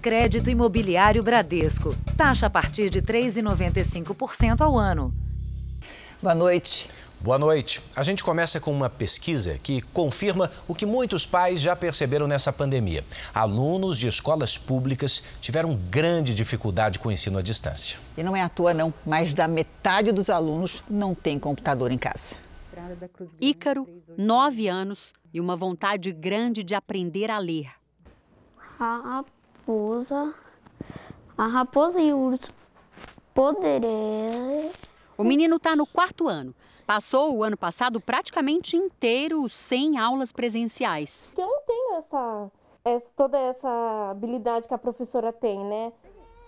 Crédito Imobiliário Bradesco. Taxa a partir de 3,95% ao ano. Boa noite. Boa noite. A gente começa com uma pesquisa que confirma o que muitos pais já perceberam nessa pandemia. Alunos de escolas públicas tiveram grande dificuldade com o ensino à distância. E não é à toa, não. Mais da metade dos alunos não tem computador em casa. Ícaro, nove anos e uma vontade grande de aprender a ler. A raposa, a raposa e o urso poderão o menino está no quarto ano. Passou o ano passado praticamente inteiro sem aulas presenciais. Eu não tenho essa, essa, toda essa habilidade que a professora tem, né?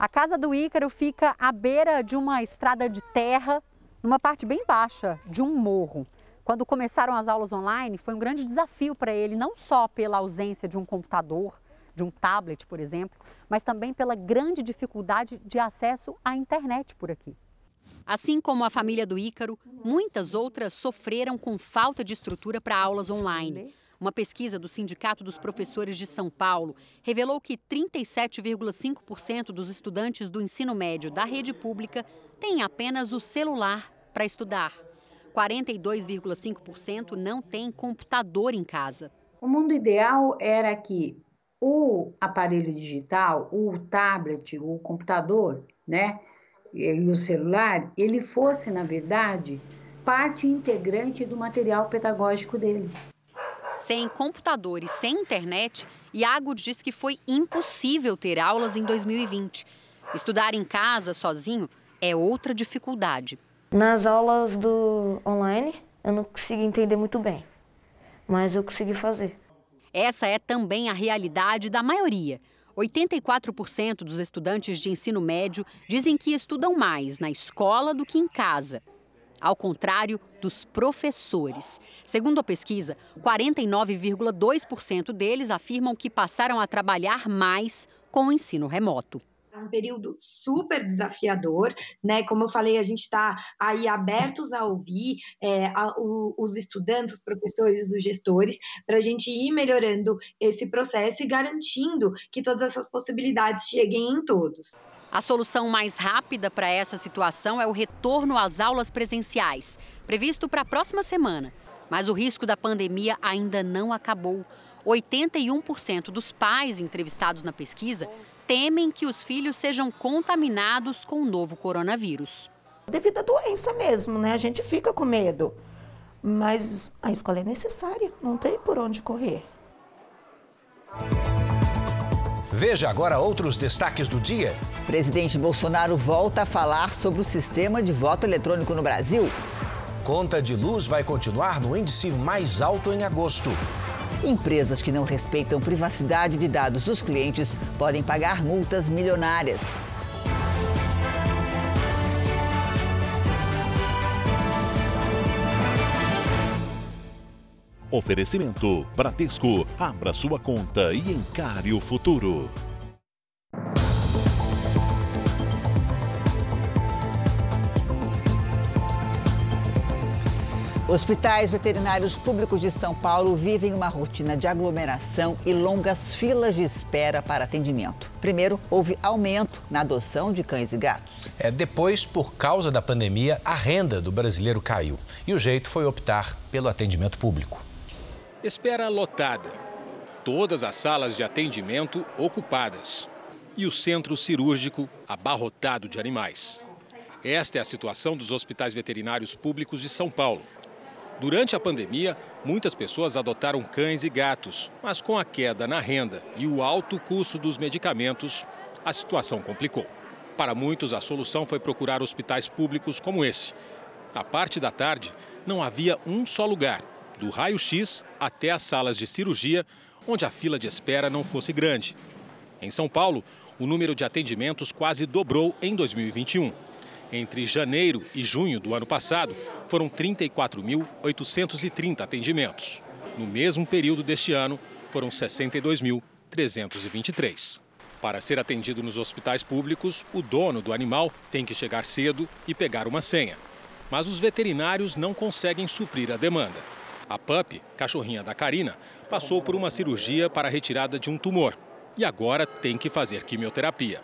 A casa do Ícaro fica à beira de uma estrada de terra, numa parte bem baixa de um morro. Quando começaram as aulas online, foi um grande desafio para ele, não só pela ausência de um computador, de um tablet, por exemplo, mas também pela grande dificuldade de acesso à internet por aqui. Assim como a família do Ícaro, muitas outras sofreram com falta de estrutura para aulas online. Uma pesquisa do Sindicato dos Professores de São Paulo revelou que 37,5% dos estudantes do ensino médio da rede pública têm apenas o celular para estudar. 42,5% não têm computador em casa. O mundo ideal era que o aparelho digital, o tablet, o computador, né, e o celular, ele fosse, na verdade, parte integrante do material pedagógico dele. Sem computador e sem internet, Iago diz que foi impossível ter aulas em 2020. Estudar em casa, sozinho, é outra dificuldade. Nas aulas do online, eu não consegui entender muito bem, mas eu consegui fazer. Essa é também a realidade da maioria. 84% dos estudantes de ensino médio dizem que estudam mais na escola do que em casa. Ao contrário dos professores. Segundo a pesquisa, 49,2% deles afirmam que passaram a trabalhar mais com o ensino remoto um período super desafiador, né? Como eu falei, a gente está aí abertos a ouvir é, a, o, os estudantes, os professores, os gestores, para a gente ir melhorando esse processo e garantindo que todas essas possibilidades cheguem em todos. A solução mais rápida para essa situação é o retorno às aulas presenciais, previsto para a próxima semana. Mas o risco da pandemia ainda não acabou. 81% dos pais entrevistados na pesquisa temem que os filhos sejam contaminados com o novo coronavírus. Devido à doença mesmo, né? A gente fica com medo. Mas a escola é necessária, não tem por onde correr. Veja agora outros destaques do dia. Presidente Bolsonaro volta a falar sobre o sistema de voto eletrônico no Brasil. Conta de luz vai continuar no índice mais alto em agosto. Empresas que não respeitam privacidade de dados dos clientes podem pagar multas milionárias. Oferecimento Bradesco. Abra sua conta e encare o futuro. Hospitais veterinários públicos de São Paulo vivem uma rotina de aglomeração e longas filas de espera para atendimento. Primeiro, houve aumento na adoção de cães e gatos. É, depois, por causa da pandemia, a renda do brasileiro caiu. E o jeito foi optar pelo atendimento público. Espera lotada. Todas as salas de atendimento ocupadas. E o centro cirúrgico abarrotado de animais. Esta é a situação dos hospitais veterinários públicos de São Paulo. Durante a pandemia, muitas pessoas adotaram cães e gatos, mas com a queda na renda e o alto custo dos medicamentos, a situação complicou. Para muitos, a solução foi procurar hospitais públicos como esse. À parte da tarde, não havia um só lugar, do raio-x até as salas de cirurgia, onde a fila de espera não fosse grande. Em São Paulo, o número de atendimentos quase dobrou em 2021. Entre janeiro e junho do ano passado, foram 34.830 atendimentos. No mesmo período deste ano, foram 62.323. Para ser atendido nos hospitais públicos, o dono do animal tem que chegar cedo e pegar uma senha. Mas os veterinários não conseguem suprir a demanda. A Pup, cachorrinha da Karina, passou por uma cirurgia para a retirada de um tumor. e agora tem que fazer quimioterapia.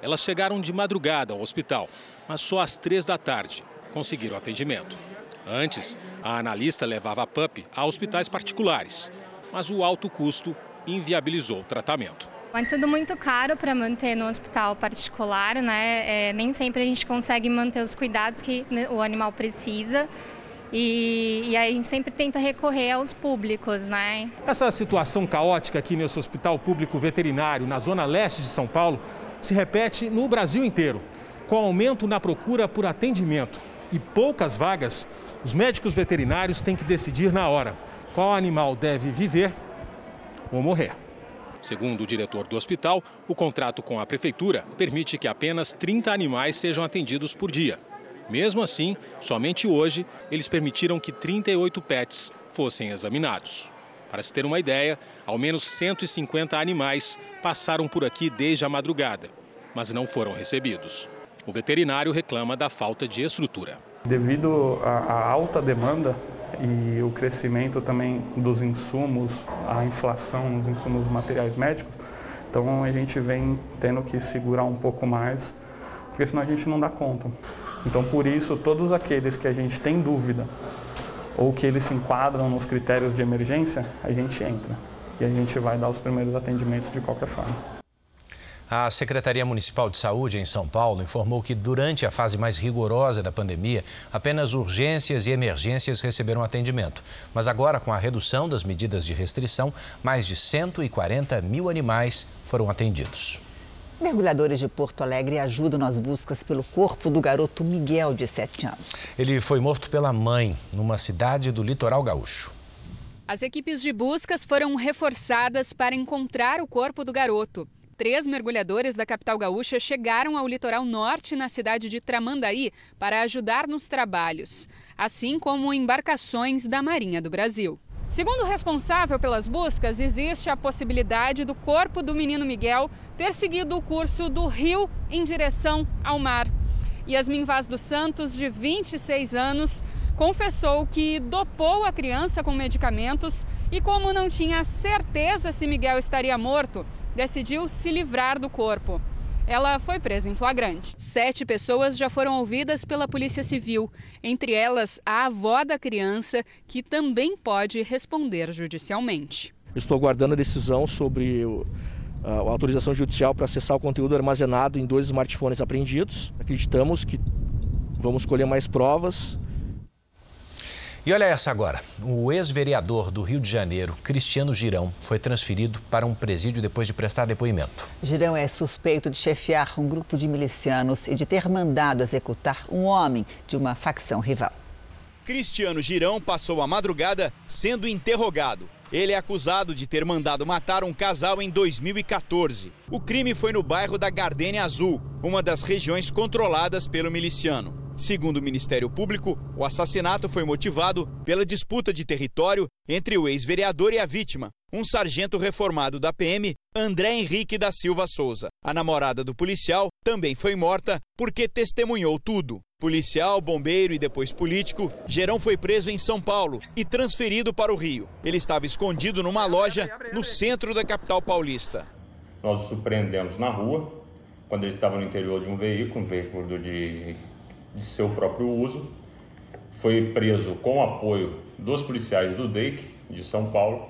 Elas chegaram de madrugada ao hospital, mas só às três da tarde conseguiram atendimento. Antes, a analista levava a PUP a hospitais particulares, mas o alto custo inviabilizou o tratamento. É tudo muito caro para manter no hospital particular, né? É, nem sempre a gente consegue manter os cuidados que o animal precisa. E, e, aí a gente sempre tenta recorrer aos públicos, né? Essa situação caótica aqui nesse hospital público veterinário na zona leste de São Paulo se repete no Brasil inteiro. Com aumento na procura por atendimento e poucas vagas, os médicos veterinários têm que decidir na hora qual animal deve viver ou morrer. Segundo o diretor do hospital, o contrato com a prefeitura permite que apenas 30 animais sejam atendidos por dia. Mesmo assim, somente hoje eles permitiram que 38 pets fossem examinados. Para se ter uma ideia, ao menos 150 animais passaram por aqui desde a madrugada, mas não foram recebidos. O veterinário reclama da falta de estrutura. Devido à alta demanda, e o crescimento também dos insumos, a inflação nos insumos materiais médicos. Então a gente vem tendo que segurar um pouco mais, porque senão a gente não dá conta. Então por isso todos aqueles que a gente tem dúvida ou que eles se enquadram nos critérios de emergência, a gente entra e a gente vai dar os primeiros atendimentos de qualquer forma. A Secretaria Municipal de Saúde em São Paulo informou que durante a fase mais rigorosa da pandemia, apenas urgências e emergências receberam atendimento. Mas agora, com a redução das medidas de restrição, mais de 140 mil animais foram atendidos. Mergulhadores de Porto Alegre ajudam nas buscas pelo corpo do garoto Miguel, de 7 anos. Ele foi morto pela mãe, numa cidade do litoral gaúcho. As equipes de buscas foram reforçadas para encontrar o corpo do garoto três mergulhadores da capital gaúcha chegaram ao litoral norte, na cidade de Tramandaí, para ajudar nos trabalhos, assim como embarcações da Marinha do Brasil. Segundo o responsável pelas buscas, existe a possibilidade do corpo do menino Miguel ter seguido o curso do rio em direção ao mar. Yasmin Vaz dos Santos, de 26 anos, confessou que dopou a criança com medicamentos e, como não tinha certeza se Miguel estaria morto, decidiu se livrar do corpo. Ela foi presa em flagrante. Sete pessoas já foram ouvidas pela Polícia Civil, entre elas a avó da criança, que também pode responder judicialmente. Estou aguardando a decisão sobre a autorização judicial para acessar o conteúdo armazenado em dois smartphones apreendidos. Acreditamos que vamos colher mais provas e olha essa agora. O ex-vereador do Rio de Janeiro, Cristiano Girão, foi transferido para um presídio depois de prestar depoimento. Girão é suspeito de chefiar um grupo de milicianos e de ter mandado executar um homem de uma facção rival. Cristiano Girão passou a madrugada sendo interrogado. Ele é acusado de ter mandado matar um casal em 2014. O crime foi no bairro da Gardênia Azul, uma das regiões controladas pelo miliciano. Segundo o Ministério Público, o assassinato foi motivado pela disputa de território entre o ex-vereador e a vítima, um sargento reformado da PM, André Henrique da Silva Souza. A namorada do policial também foi morta porque testemunhou tudo. Policial, bombeiro e depois político, Gerão foi preso em São Paulo e transferido para o Rio. Ele estava escondido numa loja no centro da capital paulista. Nós o surpreendemos na rua, quando ele estava no interior de um veículo, um veículo de de seu próprio uso. Foi preso com apoio dos policiais do DEIC de São Paulo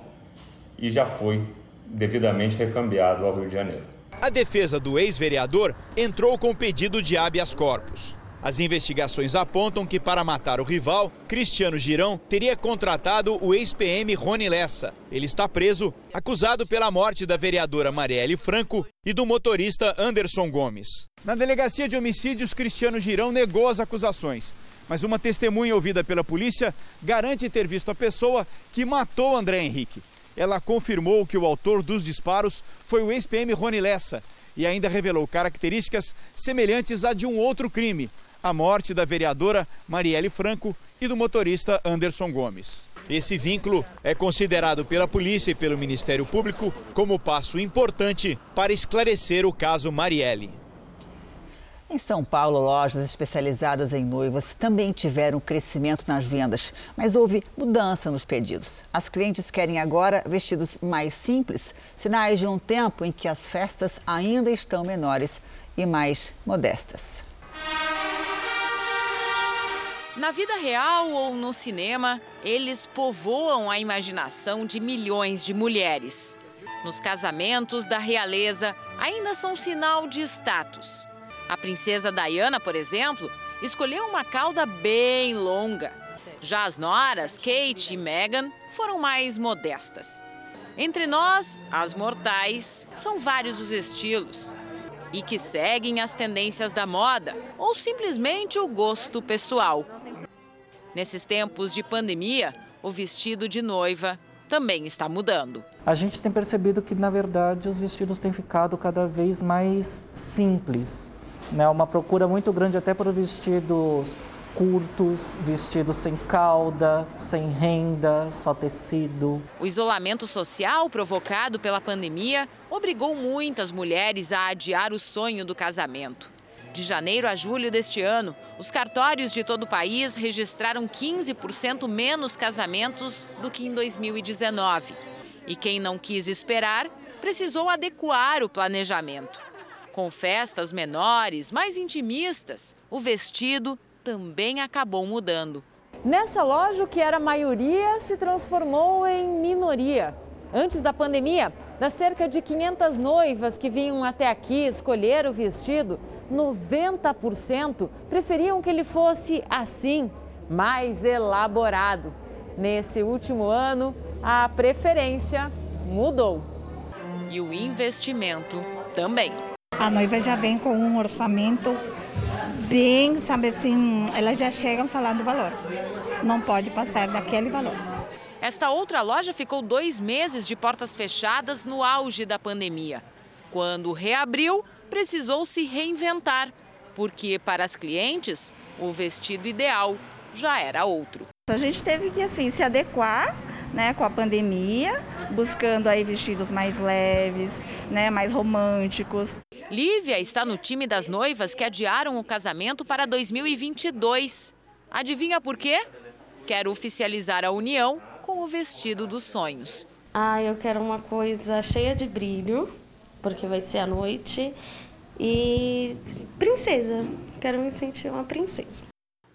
e já foi devidamente recambiado ao Rio de Janeiro. A defesa do ex-vereador entrou com pedido de habeas corpus. As investigações apontam que, para matar o rival, Cristiano Girão teria contratado o ex-PM Rony Lessa. Ele está preso, acusado pela morte da vereadora Marielle Franco e do motorista Anderson Gomes. Na delegacia de homicídios, Cristiano Girão negou as acusações. Mas uma testemunha ouvida pela polícia garante ter visto a pessoa que matou André Henrique. Ela confirmou que o autor dos disparos foi o ex-PM Rony Lessa e ainda revelou características semelhantes a de um outro crime, a morte da vereadora Marielle Franco e do motorista Anderson Gomes. Esse vínculo é considerado pela polícia e pelo Ministério Público como passo importante para esclarecer o caso Marielle. Em São Paulo, lojas especializadas em noivas também tiveram crescimento nas vendas, mas houve mudança nos pedidos. As clientes querem agora vestidos mais simples, sinais de um tempo em que as festas ainda estão menores e mais modestas. Na vida real ou no cinema, eles povoam a imaginação de milhões de mulheres. Nos casamentos da realeza, ainda são sinal de status. A princesa Diana, por exemplo, escolheu uma cauda bem longa. Já as noras, Kate e Meghan, foram mais modestas. Entre nós, as mortais, são vários os estilos e que seguem as tendências da moda ou simplesmente o gosto pessoal. Nesses tempos de pandemia, o vestido de noiva também está mudando. A gente tem percebido que, na verdade, os vestidos têm ficado cada vez mais simples né? Uma procura muito grande até por vestidos curtos, vestidos sem cauda, sem renda, só tecido. O isolamento social provocado pela pandemia obrigou muitas mulheres a adiar o sonho do casamento. De janeiro a julho deste ano, os cartórios de todo o país registraram 15% menos casamentos do que em 2019. E quem não quis esperar precisou adequar o planejamento. Com festas menores, mais intimistas, o vestido também acabou mudando. Nessa loja, o que era maioria se transformou em minoria. Antes da pandemia, das cerca de 500 noivas que vinham até aqui escolher o vestido, 90% preferiam que ele fosse assim, mais elaborado. Nesse último ano, a preferência mudou. E o investimento também. A noiva já vem com um orçamento bem, sabe assim, elas já chegam falando o valor. Não pode passar daquele valor. Esta outra loja ficou dois meses de portas fechadas no auge da pandemia. Quando reabriu, precisou se reinventar, porque para as clientes, o vestido ideal já era outro. A gente teve que assim se adequar né, com a pandemia, buscando aí vestidos mais leves, né, mais românticos. Lívia está no time das noivas que adiaram o casamento para 2022. Adivinha por quê? Quer oficializar a união com o vestido dos sonhos. Ah, eu quero uma coisa cheia de brilho, porque vai ser à noite. E princesa, quero me sentir uma princesa.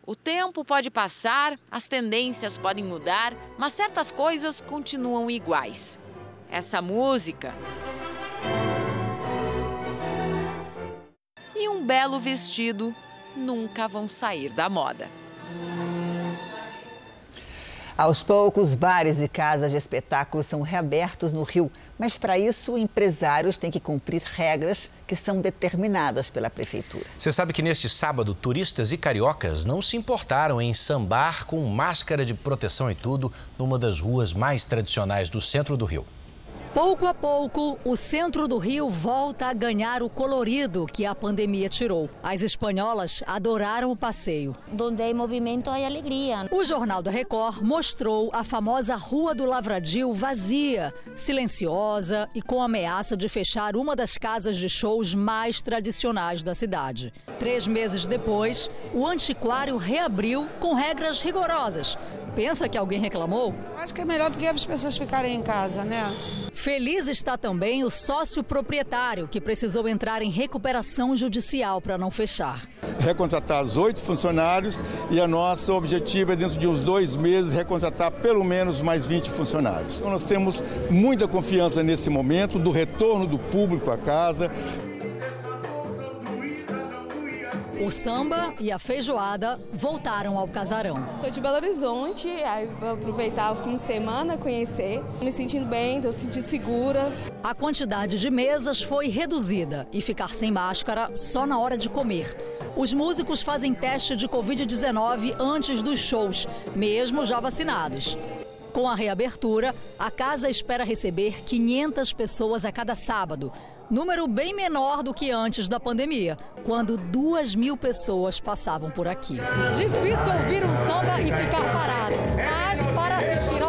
O tempo pode passar, as tendências podem mudar, mas certas coisas continuam iguais. Essa música. E um belo vestido nunca vão sair da moda. Aos poucos, bares e casas de espetáculos são reabertos no Rio, mas para isso, empresários têm que cumprir regras que são determinadas pela prefeitura. Você sabe que neste sábado, turistas e cariocas não se importaram em sambar com máscara de proteção e tudo numa das ruas mais tradicionais do centro do Rio. Pouco a pouco, o centro do Rio volta a ganhar o colorido que a pandemia tirou. As espanholas adoraram o passeio. Donde há movimento, há alegria. O Jornal da Record mostrou a famosa Rua do Lavradio vazia, silenciosa e com ameaça de fechar uma das casas de shows mais tradicionais da cidade. Três meses depois, o antiquário reabriu com regras rigorosas. Pensa que alguém reclamou? Acho que é melhor do que as pessoas ficarem em casa, né? Feliz está também o sócio proprietário, que precisou entrar em recuperação judicial para não fechar. Recontratar os oito funcionários e a nosso objetivo é, dentro de uns dois meses, recontratar pelo menos mais 20 funcionários. Então, nós temos muita confiança nesse momento do retorno do público à casa. O samba e a feijoada voltaram ao casarão. Sou de Belo Horizonte, aí vou aproveitar o fim de semana, conhecer. Me sentindo bem, estou sentindo segura. A quantidade de mesas foi reduzida e ficar sem máscara só na hora de comer. Os músicos fazem teste de Covid-19 antes dos shows, mesmo já vacinados. Com a reabertura, a casa espera receber 500 pessoas a cada sábado, número bem menor do que antes da pandemia, quando duas mil pessoas passavam por aqui. Difícil ouvir um samba e ficar parado, mas para assistir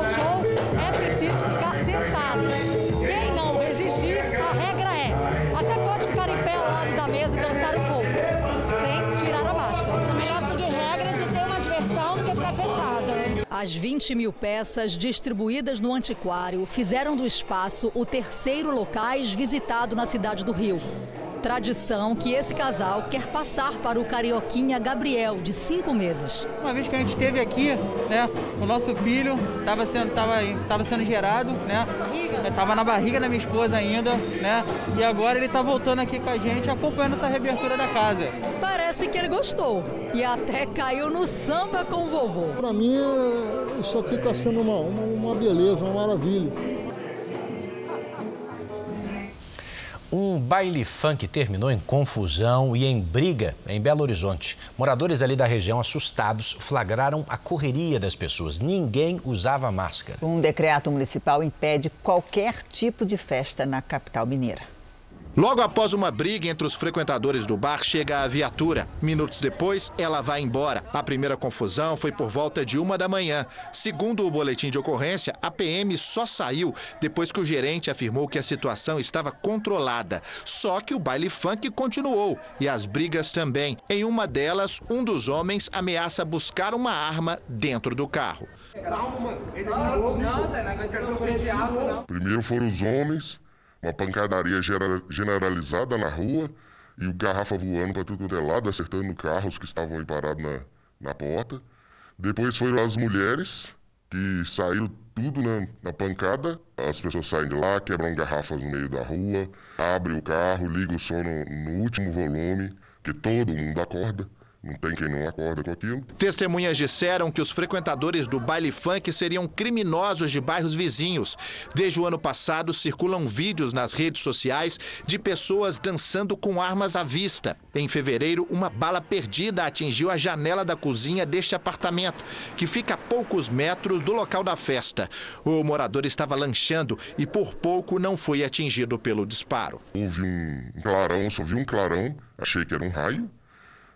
As 20 mil peças distribuídas no antiquário fizeram do espaço o terceiro locais visitado na cidade do Rio. Tradição que esse casal quer passar para o carioquinha Gabriel, de cinco meses. Uma vez que a gente esteve aqui, né, o nosso filho estava sendo, tava, tava sendo gerado, né? Estava na barriga da minha esposa ainda, né? E agora ele está voltando aqui com a gente, acompanhando essa reabertura da casa. Parece que ele gostou e até caiu no samba com o vovô. Para mim, isso aqui está sendo uma, uma, uma beleza, uma maravilha. Um baile funk terminou em confusão e em briga em Belo Horizonte. Moradores ali da região, assustados, flagraram a correria das pessoas. Ninguém usava máscara. Um decreto municipal impede qualquer tipo de festa na capital mineira. Logo após uma briga entre os frequentadores do bar, chega a viatura. Minutos depois, ela vai embora. A primeira confusão foi por volta de uma da manhã. Segundo o boletim de ocorrência, a PM só saiu depois que o gerente afirmou que a situação estava controlada. Só que o baile funk continuou e as brigas também. Em uma delas, um dos homens ameaça buscar uma arma dentro do carro. Primeiro foram os homens uma pancadaria generalizada na rua e o garrafa voando para tudo quanto é lado, acertando carros que estavam aí parados na, na porta. Depois foram as mulheres, que saíram tudo na, na, pancada. As pessoas saem de lá, quebram garrafas no meio da rua, abrem o carro, ligam o som no, no último volume, que todo mundo acorda. Não tem quem não acorda com aquilo. Testemunhas disseram que os frequentadores do baile funk seriam criminosos de bairros vizinhos. Desde o ano passado, circulam vídeos nas redes sociais de pessoas dançando com armas à vista. Em fevereiro, uma bala perdida atingiu a janela da cozinha deste apartamento, que fica a poucos metros do local da festa. O morador estava lanchando e por pouco não foi atingido pelo disparo. Houve um clarão, só vi um clarão, achei que era um raio.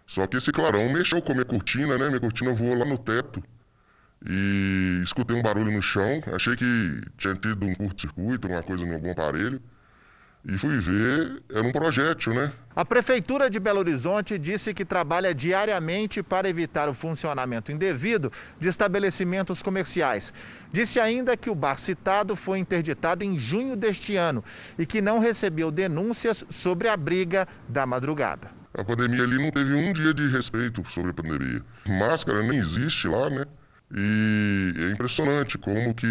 Só que esse clarão mexeu com a minha cortina, né? Minha cortina voou lá no teto. E escutei um barulho no chão. Achei que tinha tido um curto-circuito, alguma coisa em algum aparelho. E fui ver, era um projétil, né? A Prefeitura de Belo Horizonte disse que trabalha diariamente para evitar o funcionamento indevido de estabelecimentos comerciais. Disse ainda que o bar citado foi interditado em junho deste ano e que não recebeu denúncias sobre a briga da madrugada. A pandemia ali não teve um dia de respeito sobre a pandemia. Máscara nem existe lá, né? E é impressionante como que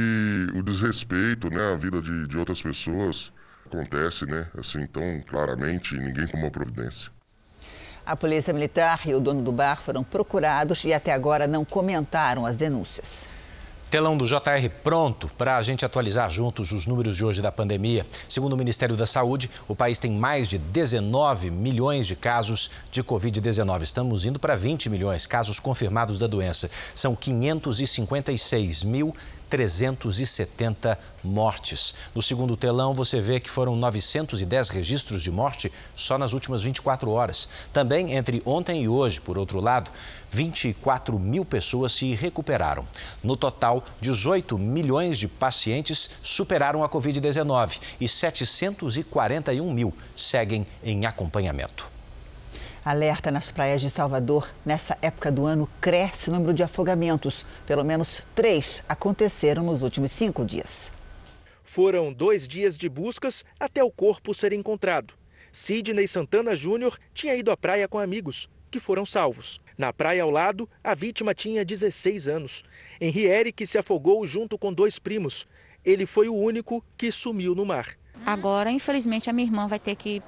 o desrespeito, né, à vida de, de outras pessoas acontece, né, assim tão claramente ninguém toma providência. A polícia militar e o dono do bar foram procurados e até agora não comentaram as denúncias. Telão do JR pronto para a gente atualizar juntos os números de hoje da pandemia. Segundo o Ministério da Saúde, o país tem mais de 19 milhões de casos de Covid-19. Estamos indo para 20 milhões casos confirmados da doença. São 556 mil 370 mortes. No segundo telão, você vê que foram 910 registros de morte só nas últimas 24 horas. Também entre ontem e hoje, por outro lado, 24 mil pessoas se recuperaram. No total, 18 milhões de pacientes superaram a Covid-19 e 741 mil seguem em acompanhamento. Alerta nas praias de Salvador. Nessa época do ano, cresce o número de afogamentos. Pelo menos três aconteceram nos últimos cinco dias. Foram dois dias de buscas até o corpo ser encontrado. Sidney Santana Júnior tinha ido à praia com amigos, que foram salvos. Na praia ao lado, a vítima tinha 16 anos. Henri Eric se afogou junto com dois primos. Ele foi o único que sumiu no mar. Agora, infelizmente, a minha irmã vai ter que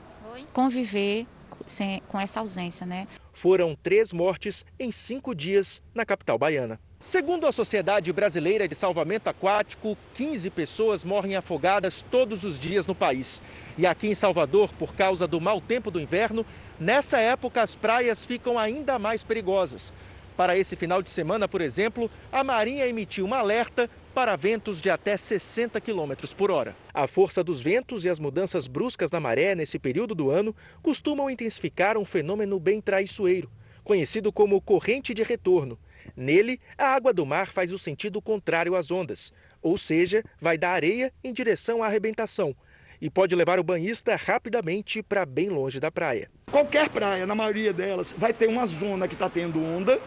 conviver sem, com essa ausência, né? Foram três mortes em cinco dias na capital baiana. Segundo a Sociedade Brasileira de Salvamento Aquático, 15 pessoas morrem afogadas todos os dias no país. E aqui em Salvador, por causa do mau tempo do inverno, nessa época as praias ficam ainda mais perigosas. Para esse final de semana, por exemplo, a Marinha emitiu um alerta para ventos de até 60 km por hora. A força dos ventos e as mudanças bruscas da maré nesse período do ano costumam intensificar um fenômeno bem traiçoeiro, conhecido como corrente de retorno. Nele, a água do mar faz o sentido contrário às ondas, ou seja, vai da areia em direção à arrebentação. e pode levar o banhista rapidamente para bem longe da praia. Qualquer praia, na maioria delas, vai ter uma zona que está tendo onda.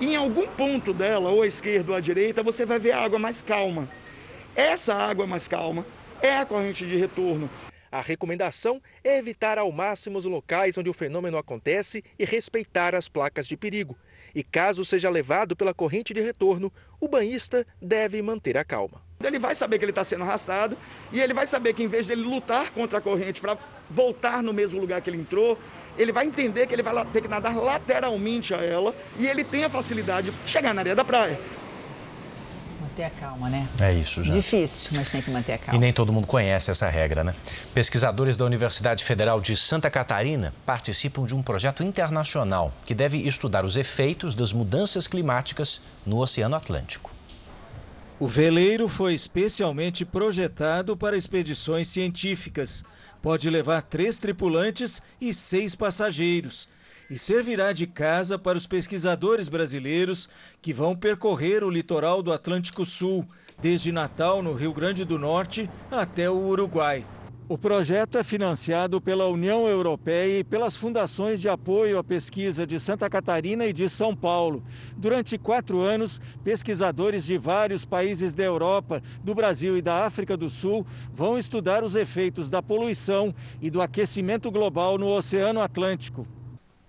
Em algum ponto dela, ou à esquerda ou à direita, você vai ver a água mais calma. Essa água mais calma é a corrente de retorno. A recomendação é evitar ao máximo os locais onde o fenômeno acontece e respeitar as placas de perigo. E caso seja levado pela corrente de retorno, o banhista deve manter a calma. Ele vai saber que ele está sendo arrastado e ele vai saber que em vez de lutar contra a corrente para voltar no mesmo lugar que ele entrou, ele vai entender que ele vai ter que nadar lateralmente a ela e ele tem a facilidade de chegar na areia da praia manter a calma, né? É isso, já. Difícil, mas tem que manter a calma. E nem todo mundo conhece essa regra, né? Pesquisadores da Universidade Federal de Santa Catarina participam de um projeto internacional que deve estudar os efeitos das mudanças climáticas no Oceano Atlântico. O veleiro foi especialmente projetado para expedições científicas. Pode levar três tripulantes e seis passageiros e servirá de casa para os pesquisadores brasileiros que vão percorrer o litoral do Atlântico Sul, desde Natal, no Rio Grande do Norte, até o Uruguai. O projeto é financiado pela União Europeia e pelas fundações de apoio à pesquisa de Santa Catarina e de São Paulo. Durante quatro anos, pesquisadores de vários países da Europa, do Brasil e da África do Sul vão estudar os efeitos da poluição e do aquecimento global no Oceano Atlântico.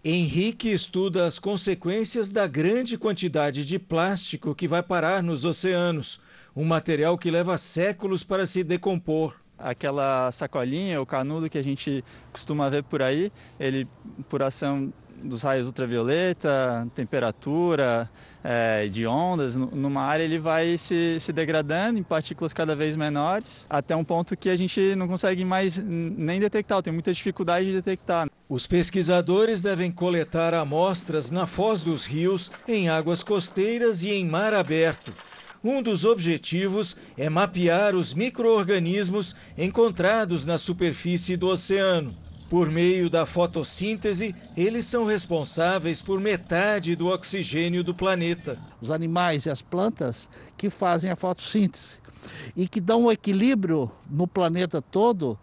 Henrique estuda as consequências da grande quantidade de plástico que vai parar nos oceanos, um material que leva séculos para se decompor. Aquela sacolinha, o canudo que a gente costuma ver por aí, ele, por ação dos raios ultravioleta, temperatura, é, de ondas, numa área ele vai se, se degradando em partículas cada vez menores, até um ponto que a gente não consegue mais nem detectar, tem muita dificuldade de detectar. Os pesquisadores devem coletar amostras na foz dos rios, em águas costeiras e em mar aberto. Um dos objetivos é mapear os micro-organismos encontrados na superfície do oceano. Por meio da fotossíntese, eles são responsáveis por metade do oxigênio do planeta. Os animais e as plantas que fazem a fotossíntese e que dão um equilíbrio no planeta todo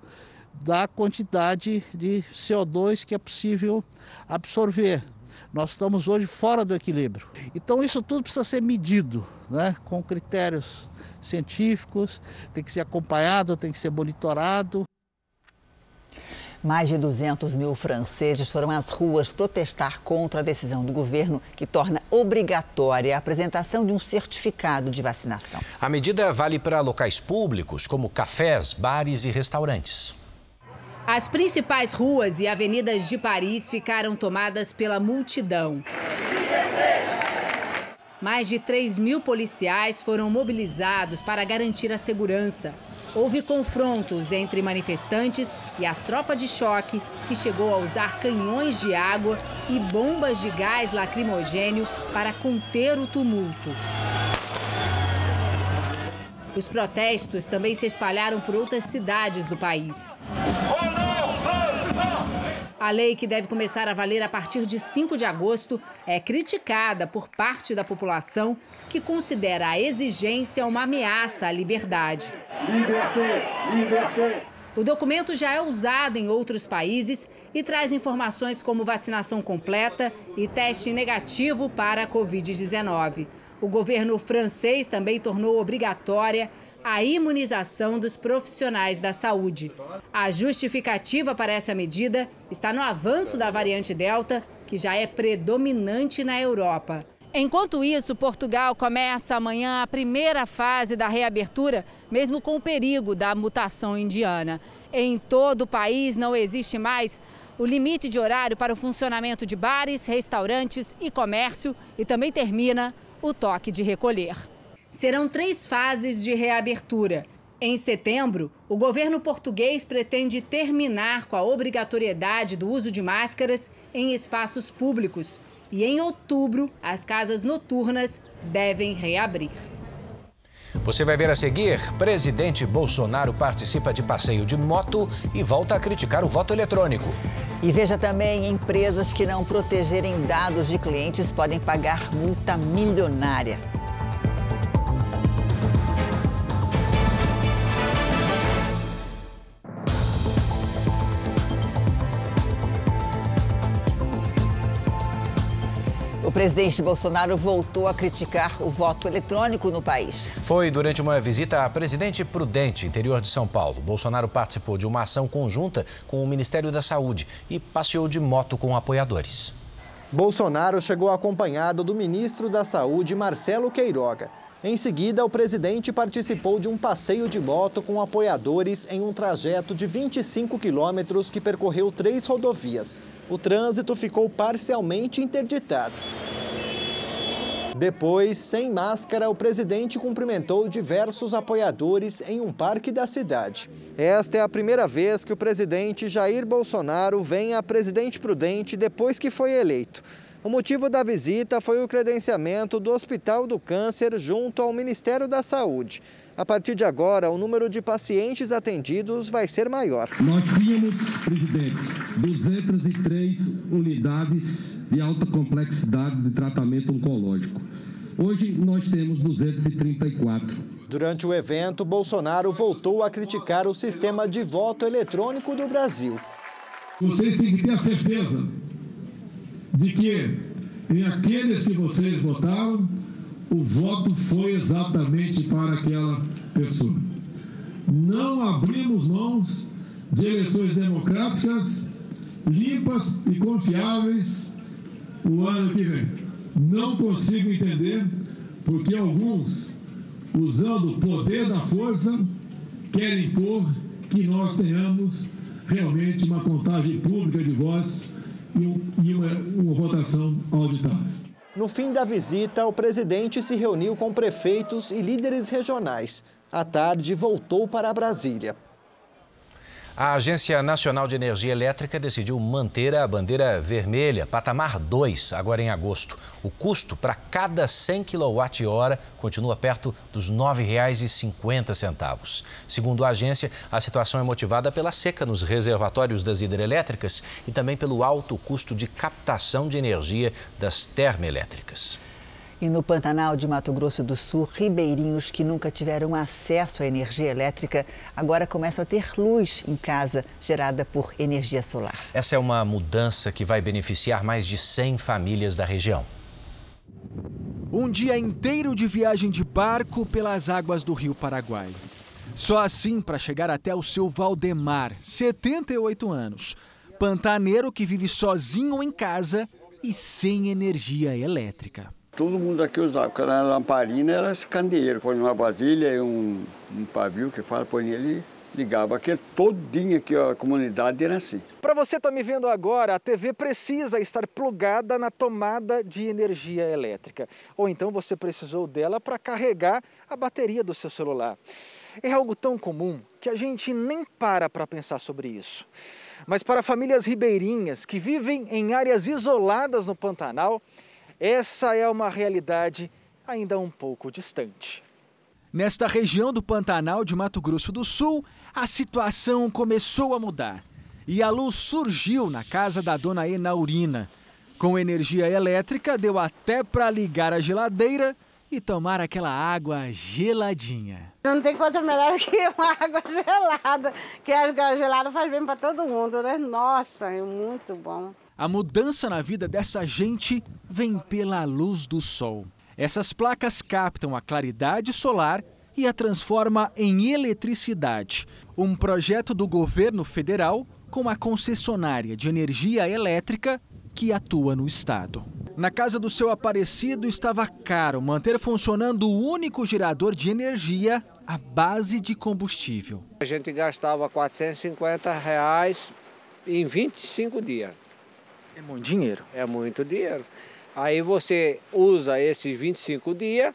da quantidade de CO2 que é possível absorver. Nós estamos hoje fora do equilíbrio. Então isso tudo precisa ser medido, né, com critérios científicos, tem que ser acompanhado, tem que ser monitorado. Mais de 200 mil franceses foram às ruas protestar contra a decisão do governo que torna obrigatória a apresentação de um certificado de vacinação. A medida vale para locais públicos, como cafés, bares e restaurantes. As principais ruas e avenidas de Paris ficaram tomadas pela multidão. Mais de 3 mil policiais foram mobilizados para garantir a segurança. Houve confrontos entre manifestantes e a tropa de choque, que chegou a usar canhões de água e bombas de gás lacrimogênio para conter o tumulto. Os protestos também se espalharam por outras cidades do país. A lei, que deve começar a valer a partir de 5 de agosto, é criticada por parte da população que considera a exigência uma ameaça à liberdade. O documento já é usado em outros países e traz informações como vacinação completa e teste negativo para a Covid-19. O governo francês também tornou obrigatória a imunização dos profissionais da saúde. A justificativa para essa medida está no avanço da variante Delta, que já é predominante na Europa. Enquanto isso, Portugal começa amanhã a primeira fase da reabertura, mesmo com o perigo da mutação indiana. Em todo o país não existe mais o limite de horário para o funcionamento de bares, restaurantes e comércio e também termina o toque de recolher. Serão três fases de reabertura. Em setembro, o governo português pretende terminar com a obrigatoriedade do uso de máscaras em espaços públicos. E em outubro, as casas noturnas devem reabrir. Você vai ver a seguir: presidente Bolsonaro participa de passeio de moto e volta a criticar o voto eletrônico. E veja também: empresas que não protegerem dados de clientes podem pagar multa milionária. O presidente Bolsonaro voltou a criticar o voto eletrônico no país. Foi durante uma visita a Presidente Prudente, interior de São Paulo. Bolsonaro participou de uma ação conjunta com o Ministério da Saúde e passeou de moto com apoiadores. Bolsonaro chegou acompanhado do ministro da Saúde, Marcelo Queiroga. Em seguida, o presidente participou de um passeio de moto com apoiadores em um trajeto de 25 quilômetros que percorreu três rodovias. O trânsito ficou parcialmente interditado. Depois, sem máscara, o presidente cumprimentou diversos apoiadores em um parque da cidade. Esta é a primeira vez que o presidente Jair Bolsonaro vem a Presidente Prudente depois que foi eleito. O motivo da visita foi o credenciamento do Hospital do Câncer junto ao Ministério da Saúde. A partir de agora, o número de pacientes atendidos vai ser maior. Nós tínhamos, presidente, 203 unidades de alta complexidade de tratamento oncológico. Hoje nós temos 234. Durante o evento, Bolsonaro voltou a criticar o sistema de voto eletrônico do Brasil. Vocês têm que ter a certeza de que em aqueles que vocês votaram, o voto foi exatamente para aquela pessoa. Não abrimos mãos de eleições democráticas, limpas e confiáveis o ano que vem. Não consigo entender porque alguns, usando o poder da força, querem impor que nós tenhamos realmente uma contagem pública de votos e, uma, uma votação. No fim da visita, o presidente se reuniu com prefeitos e líderes regionais. À tarde, voltou para Brasília. A Agência Nacional de Energia Elétrica decidiu manter a bandeira vermelha, patamar 2, agora em agosto. O custo para cada 100 kWh continua perto dos R$ 9,50. Segundo a agência, a situação é motivada pela seca nos reservatórios das hidrelétricas e também pelo alto custo de captação de energia das termoelétricas. E no Pantanal de Mato Grosso do Sul, ribeirinhos que nunca tiveram acesso à energia elétrica agora começam a ter luz em casa gerada por energia solar. Essa é uma mudança que vai beneficiar mais de 100 famílias da região. Um dia inteiro de viagem de barco pelas águas do Rio Paraguai. Só assim para chegar até o seu Valdemar, 78 anos, pantaneiro que vive sozinho em casa e sem energia elétrica. Todo mundo aqui usava, porque na lamparina era esse candeeiro, põe uma vasilha e um, um pavio que fala, põe nele ligava. Aqui todinho aqui, ó, a comunidade era assim. Para você tá me vendo agora, a TV precisa estar plugada na tomada de energia elétrica. Ou então você precisou dela para carregar a bateria do seu celular. É algo tão comum que a gente nem para para pensar sobre isso. Mas para famílias ribeirinhas que vivem em áreas isoladas no Pantanal, essa é uma realidade ainda um pouco distante. Nesta região do Pantanal de Mato Grosso do Sul, a situação começou a mudar e a luz surgiu na casa da dona Enaurina. Com energia elétrica, deu até para ligar a geladeira e tomar aquela água geladinha. Não tem coisa melhor que uma água gelada, que a água gelada faz bem para todo mundo, né? Nossa, é muito bom. A mudança na vida dessa gente vem pela luz do sol. Essas placas captam a claridade solar e a transforma em eletricidade. Um projeto do governo federal com a concessionária de energia elétrica que atua no estado. Na casa do seu Aparecido estava caro manter funcionando o único gerador de energia à base de combustível. A gente gastava 450 reais em 25 dias. É muito dinheiro. É muito dinheiro. Aí você usa esses 25 dias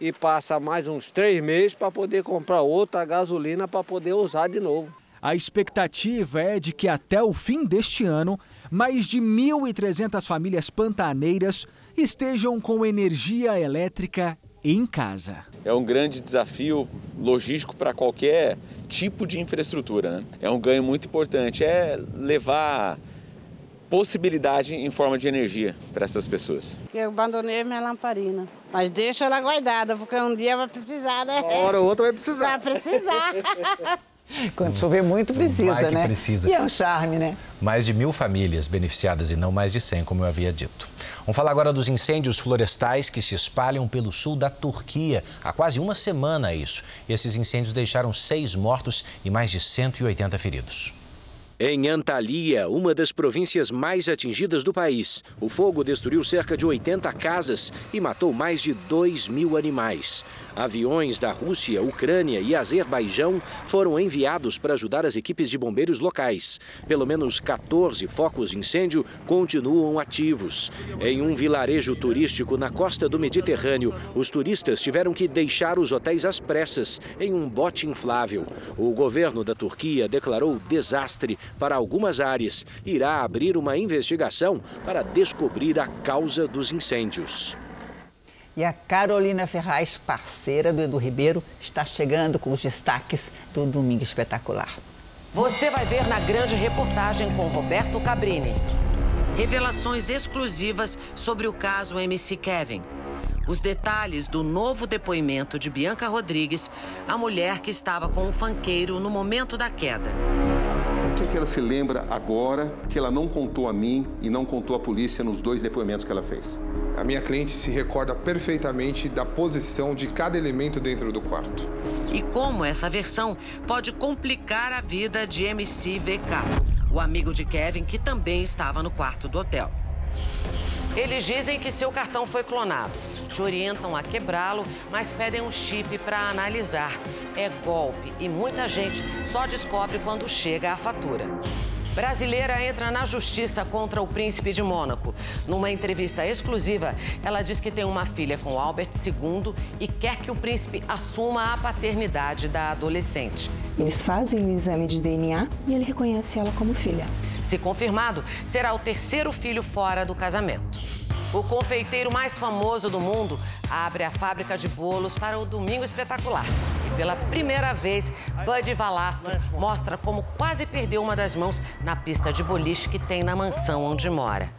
e passa mais uns três meses para poder comprar outra gasolina para poder usar de novo. A expectativa é de que até o fim deste ano, mais de 1.300 famílias pantaneiras estejam com energia elétrica em casa. É um grande desafio logístico para qualquer tipo de infraestrutura. Né? É um ganho muito importante. É levar possibilidade em forma de energia para essas pessoas. Eu abandonei minha lamparina, mas deixa ela guardada, porque um dia vai precisar, né? Uma hora ou outra vai precisar. Vai precisar. Quando chover muito precisa, Vai que né? precisa. E é um charme, né? Mais de mil famílias beneficiadas e não mais de 100, como eu havia dito. Vamos falar agora dos incêndios florestais que se espalham pelo sul da Turquia. Há quase uma semana isso. Esses incêndios deixaram seis mortos e mais de 180 feridos. Em Antalya, uma das províncias mais atingidas do país, o fogo destruiu cerca de 80 casas e matou mais de 2 mil animais. Aviões da Rússia, Ucrânia e Azerbaijão foram enviados para ajudar as equipes de bombeiros locais. Pelo menos 14 focos de incêndio continuam ativos. Em um vilarejo turístico na costa do Mediterrâneo, os turistas tiveram que deixar os hotéis às pressas em um bote inflável. O governo da Turquia declarou desastre para algumas áreas e irá abrir uma investigação para descobrir a causa dos incêndios. E a Carolina Ferraz, parceira do Edu Ribeiro, está chegando com os destaques do Domingo Espetacular. Você vai ver na grande reportagem com Roberto Cabrini. Revelações exclusivas sobre o caso MC Kevin. Os detalhes do novo depoimento de Bianca Rodrigues, a mulher que estava com o fanqueiro no momento da queda. O que, é que ela se lembra agora que ela não contou a mim e não contou à polícia nos dois depoimentos que ela fez? A minha cliente se recorda perfeitamente da posição de cada elemento dentro do quarto. E como essa versão pode complicar a vida de MC VK, o amigo de Kevin que também estava no quarto do hotel. Eles dizem que seu cartão foi clonado. Te orientam a quebrá-lo, mas pedem um chip para analisar. É golpe e muita gente só descobre quando chega a fatura. Brasileira entra na justiça contra o príncipe de Mônaco. Numa entrevista exclusiva, ela diz que tem uma filha com Albert II e quer que o príncipe assuma a paternidade da adolescente. Eles fazem o exame de DNA e ele reconhece ela como filha. Se confirmado, será o terceiro filho fora do casamento. O confeiteiro mais famoso do mundo abre a fábrica de bolos para o Domingo Espetacular. E pela primeira vez, Bud Valastro mostra como quase perdeu uma das mãos na pista de boliche que tem na mansão onde mora.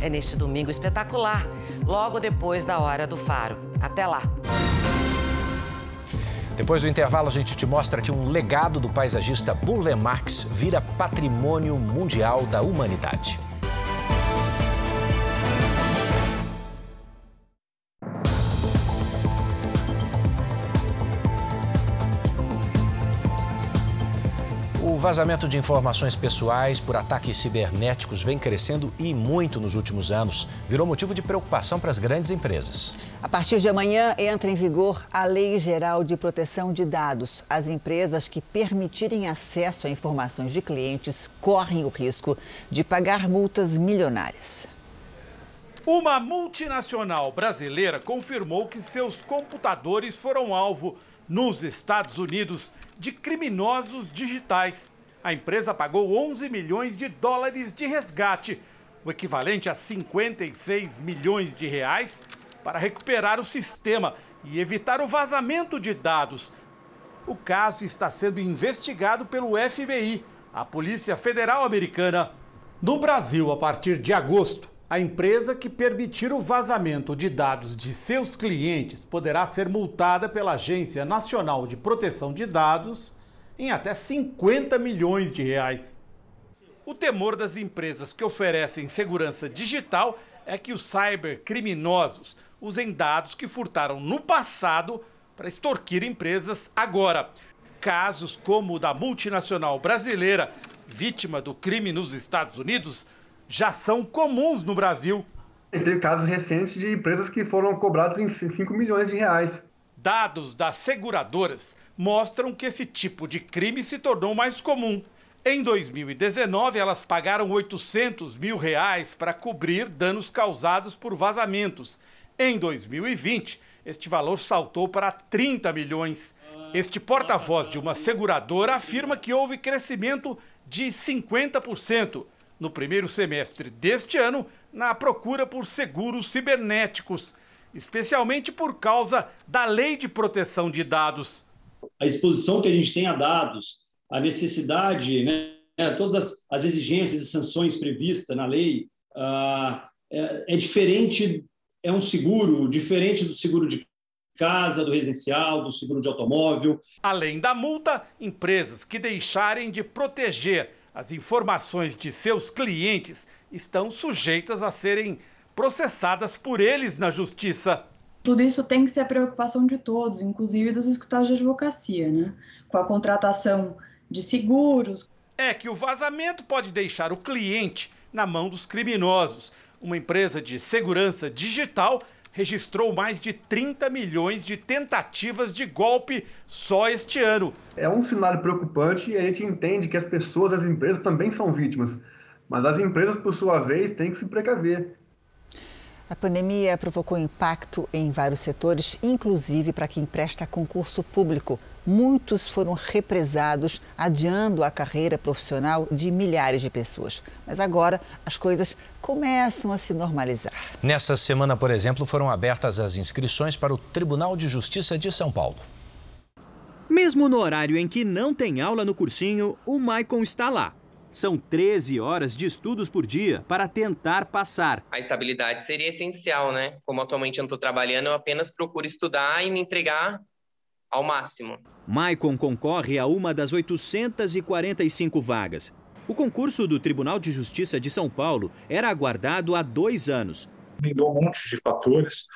É neste Domingo Espetacular, logo depois da hora do faro. Até lá! Depois do intervalo, a gente te mostra que um legado do paisagista Burle Marx vira patrimônio mundial da humanidade. Vazamento de informações pessoais por ataques cibernéticos vem crescendo e muito nos últimos anos. Virou motivo de preocupação para as grandes empresas. A partir de amanhã entra em vigor a Lei Geral de Proteção de Dados. As empresas que permitirem acesso a informações de clientes correm o risco de pagar multas milionárias. Uma multinacional brasileira confirmou que seus computadores foram alvo nos Estados Unidos de criminosos digitais. A empresa pagou 11 milhões de dólares de resgate, o equivalente a 56 milhões de reais, para recuperar o sistema e evitar o vazamento de dados. O caso está sendo investigado pelo FBI, a Polícia Federal Americana. No Brasil, a partir de agosto, a empresa que permitir o vazamento de dados de seus clientes poderá ser multada pela Agência Nacional de Proteção de Dados em até 50 milhões de reais. O temor das empresas que oferecem segurança digital é que os cybercriminosos usem dados que furtaram no passado para extorquir empresas agora. Casos como o da multinacional brasileira, vítima do crime nos Estados Unidos, já são comuns no Brasil. Teve casos recentes de empresas que foram cobradas em 5 milhões de reais. Dados das seguradoras mostram que esse tipo de crime se tornou mais comum. Em 2019, elas pagaram 800 mil reais para cobrir danos causados por vazamentos. Em 2020, este valor saltou para 30 milhões. Este porta-voz de uma seguradora afirma que houve crescimento de 50% no primeiro semestre deste ano na procura por seguros cibernéticos, especialmente por causa da Lei de Proteção de Dados. A exposição que a gente tem a dados, a necessidade, né, todas as, as exigências e sanções previstas na lei, uh, é, é diferente, é um seguro diferente do seguro de casa, do residencial, do seguro de automóvel. Além da multa, empresas que deixarem de proteger as informações de seus clientes estão sujeitas a serem processadas por eles na justiça. Tudo isso tem que ser a preocupação de todos, inclusive dos escritórios de advocacia, né? Com a contratação de seguros. É que o vazamento pode deixar o cliente na mão dos criminosos. Uma empresa de segurança digital registrou mais de 30 milhões de tentativas de golpe só este ano. É um cenário preocupante e a gente entende que as pessoas, as empresas também são vítimas. Mas as empresas, por sua vez, têm que se precaver. A pandemia provocou impacto em vários setores, inclusive para quem presta concurso público. Muitos foram represados, adiando a carreira profissional de milhares de pessoas. Mas agora as coisas começam a se normalizar. Nessa semana, por exemplo, foram abertas as inscrições para o Tribunal de Justiça de São Paulo. Mesmo no horário em que não tem aula no cursinho, o Maicon está lá são 13 horas de estudos por dia para tentar passar. A estabilidade seria essencial, né? Como atualmente eu não estou trabalhando, eu apenas procuro estudar e me entregar ao máximo. Maicon concorre a uma das 845 vagas. O concurso do Tribunal de Justiça de São Paulo era aguardado há dois anos. Mudou um monte de fatores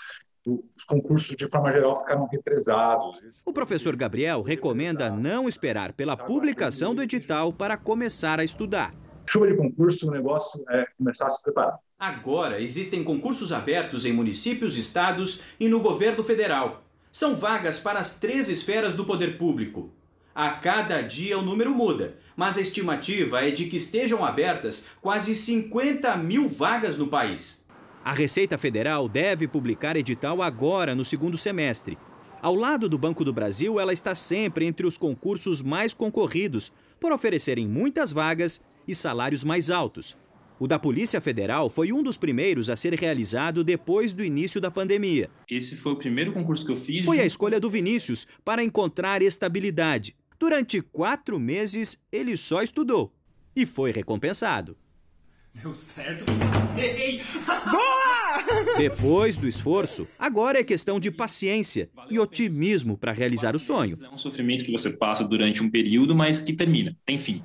os concursos, de forma geral, ficaram represados. O professor Gabriel recomenda não esperar pela publicação do edital para começar a estudar. Chuva de concurso, o negócio é começar a se preparar. Agora, existem concursos abertos em municípios, estados e no governo federal. São vagas para as três esferas do poder público. A cada dia o número muda, mas a estimativa é de que estejam abertas quase 50 mil vagas no país. A Receita Federal deve publicar edital agora, no segundo semestre. Ao lado do Banco do Brasil, ela está sempre entre os concursos mais concorridos, por oferecerem muitas vagas e salários mais altos. O da Polícia Federal foi um dos primeiros a ser realizado depois do início da pandemia. Esse foi o primeiro concurso que eu fiz. Foi a escolha do Vinícius para encontrar estabilidade. Durante quatro meses, ele só estudou e foi recompensado. Deu certo. Boa! Depois do esforço, agora é questão de paciência e otimismo para realizar o sonho. É um sofrimento que você passa durante um período, mas que termina, enfim.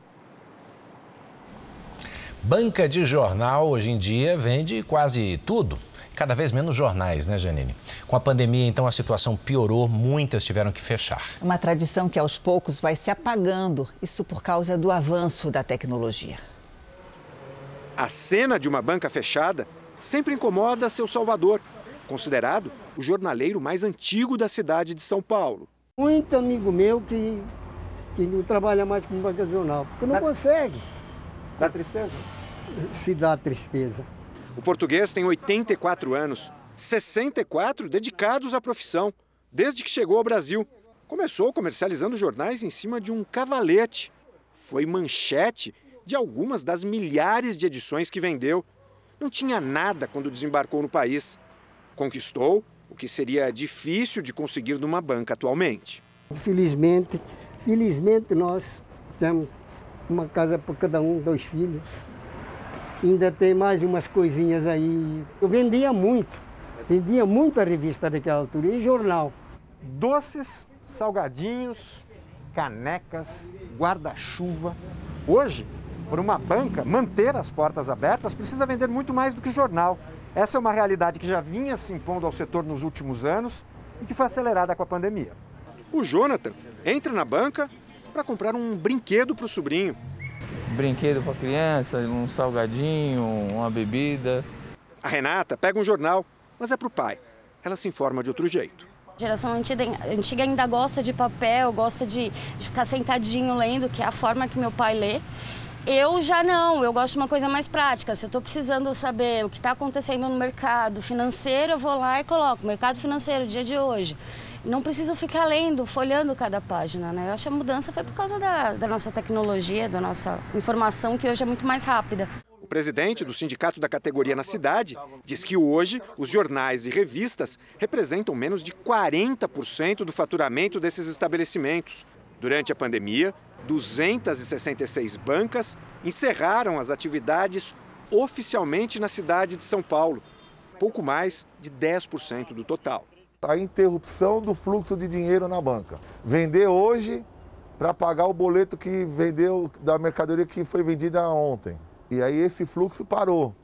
Banca de jornal hoje em dia vende quase tudo. Cada vez menos jornais, né, Janine? Com a pandemia, então, a situação piorou, muitas tiveram que fechar. Uma tradição que aos poucos vai se apagando, isso por causa do avanço da tecnologia. A cena de uma banca fechada sempre incomoda seu Salvador, considerado o jornaleiro mais antigo da cidade de São Paulo. Muito amigo meu que, que não trabalha mais com banca de jornal, porque não dá, consegue. Dá tristeza? Se dá tristeza. O português tem 84 anos, 64 dedicados à profissão, desde que chegou ao Brasil. Começou comercializando jornais em cima de um cavalete. Foi manchete de algumas das milhares de edições que vendeu. Não tinha nada quando desembarcou no país. Conquistou o que seria difícil de conseguir numa banca atualmente. Felizmente, felizmente nós temos uma casa para cada um, dois filhos. Ainda tem mais umas coisinhas aí. Eu vendia muito, vendia muito a revista daquela altura e jornal. Doces, salgadinhos, canecas, guarda-chuva. Hoje, por uma banca, manter as portas abertas precisa vender muito mais do que jornal. Essa é uma realidade que já vinha se impondo ao setor nos últimos anos e que foi acelerada com a pandemia. O Jonathan entra na banca para comprar um brinquedo para o sobrinho. Brinquedo para criança, um salgadinho, uma bebida. A Renata pega um jornal, mas é para o pai. Ela se informa de outro jeito. A geração antiga, antiga ainda gosta de papel, gosta de, de ficar sentadinho lendo, que é a forma que meu pai lê. Eu já não, eu gosto de uma coisa mais prática. Se eu estou precisando saber o que está acontecendo no mercado financeiro, eu vou lá e coloco mercado financeiro, dia de hoje. Não preciso ficar lendo, folhando cada página, né? Eu acho que a mudança foi por causa da, da nossa tecnologia, da nossa informação, que hoje é muito mais rápida. O presidente do sindicato da categoria na cidade diz que hoje os jornais e revistas representam menos de 40% do faturamento desses estabelecimentos. Durante a pandemia, 266 bancas encerraram as atividades oficialmente na cidade de São Paulo, pouco mais de 10% do total. a interrupção do fluxo de dinheiro na banca. Vender hoje para pagar o boleto que vendeu da mercadoria que foi vendida ontem. E aí esse fluxo parou.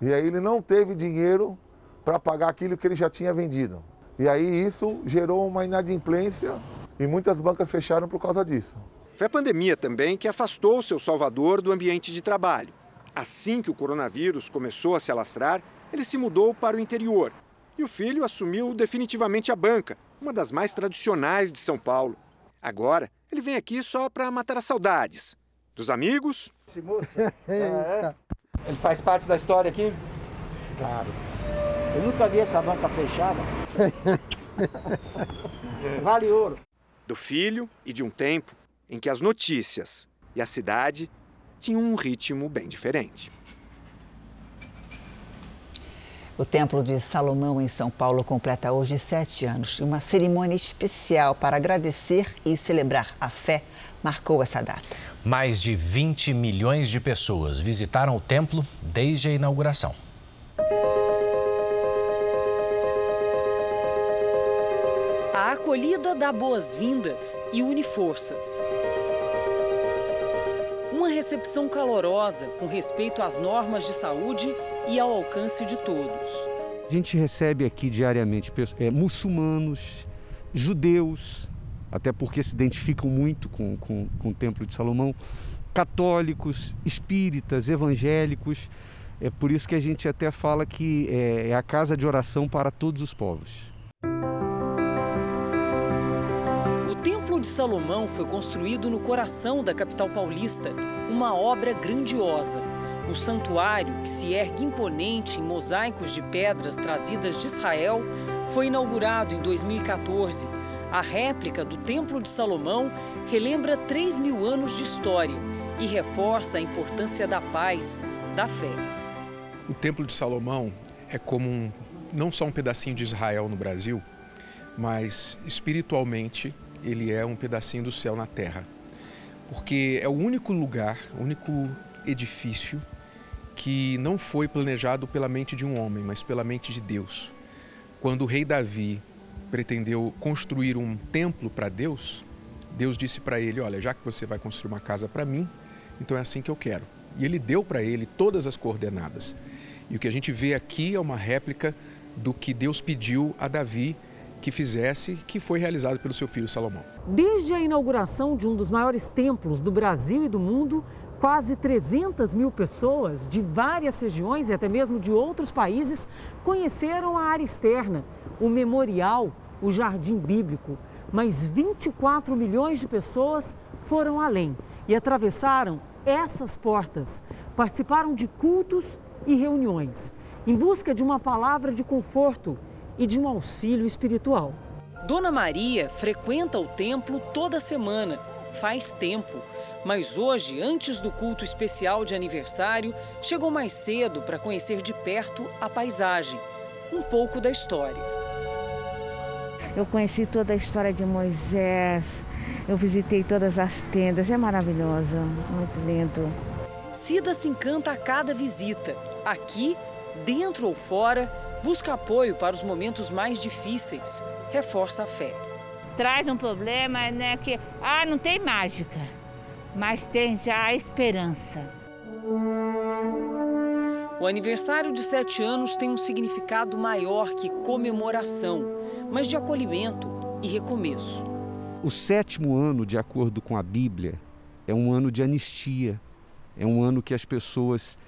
E aí ele não teve dinheiro para pagar aquilo que ele já tinha vendido. E aí isso gerou uma inadimplência e muitas bancas fecharam por causa disso. Foi a pandemia também que afastou o seu Salvador do ambiente de trabalho. Assim que o coronavírus começou a se alastrar, ele se mudou para o interior e o filho assumiu definitivamente a banca, uma das mais tradicionais de São Paulo. Agora, ele vem aqui só para matar as saudades. Dos amigos. Esse moço, é, ele faz parte da história aqui? Claro. Eu nunca vi essa banca fechada. vale ouro. Do filho e de um tempo em que as notícias e a cidade tinham um ritmo bem diferente. O Templo de Salomão, em São Paulo, completa hoje sete anos. Uma cerimônia especial para agradecer e celebrar a fé marcou essa data. Mais de 20 milhões de pessoas visitaram o templo desde a inauguração. Acolhida dá boas-vindas e une forças. Uma recepção calorosa, com respeito às normas de saúde e ao alcance de todos. A gente recebe aqui diariamente é, muçulmanos, judeus, até porque se identificam muito com, com, com o Templo de Salomão, católicos, espíritas, evangélicos. É por isso que a gente até fala que é, é a casa de oração para todos os povos. Templo de Salomão foi construído no coração da capital paulista, uma obra grandiosa o santuário, que se ergue imponente em mosaicos de pedras trazidas de Israel, foi inaugurado em 2014. A réplica do Templo de Salomão relembra 3 mil anos de história e reforça a importância da paz, da fé. O Templo de Salomão é como um, não só um pedacinho de Israel no Brasil, mas espiritualmente ele é um pedacinho do céu na terra. Porque é o único lugar, o único edifício que não foi planejado pela mente de um homem, mas pela mente de Deus. Quando o rei Davi pretendeu construir um templo para Deus, Deus disse para ele: Olha, já que você vai construir uma casa para mim, então é assim que eu quero. E ele deu para ele todas as coordenadas. E o que a gente vê aqui é uma réplica do que Deus pediu a Davi que fizesse, que foi realizado pelo seu filho Salomão. Desde a inauguração de um dos maiores templos do Brasil e do mundo, Quase 300 mil pessoas de várias regiões e até mesmo de outros países conheceram a área externa, o memorial, o jardim bíblico. Mas 24 milhões de pessoas foram além e atravessaram essas portas. Participaram de cultos e reuniões, em busca de uma palavra de conforto e de um auxílio espiritual. Dona Maria frequenta o templo toda semana, faz tempo mas hoje, antes do culto especial de aniversário, chegou mais cedo para conhecer de perto a paisagem, um pouco da história. Eu conheci toda a história de Moisés, eu visitei todas as tendas, é maravilhoso, muito lindo. Cida se encanta a cada visita. Aqui, dentro ou fora, busca apoio para os momentos mais difíceis, reforça a fé. Traz um problema, né, que, ah, não tem mágica mas tem já a esperança. O aniversário de sete anos tem um significado maior que comemoração, mas de acolhimento e recomeço. O sétimo ano, de acordo com a Bíblia, é um ano de anistia, é um ano que as pessoas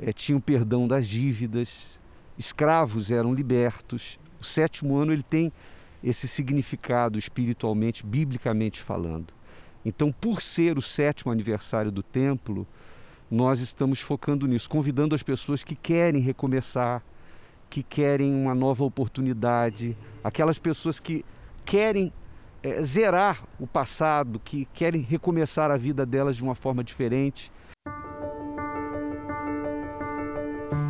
é, tinham perdão das dívidas, escravos eram libertos. O sétimo ano ele tem esse significado espiritualmente, biblicamente falando. Então, por ser o sétimo aniversário do templo, nós estamos focando nisso, convidando as pessoas que querem recomeçar, que querem uma nova oportunidade, aquelas pessoas que querem é, zerar o passado, que querem recomeçar a vida delas de uma forma diferente.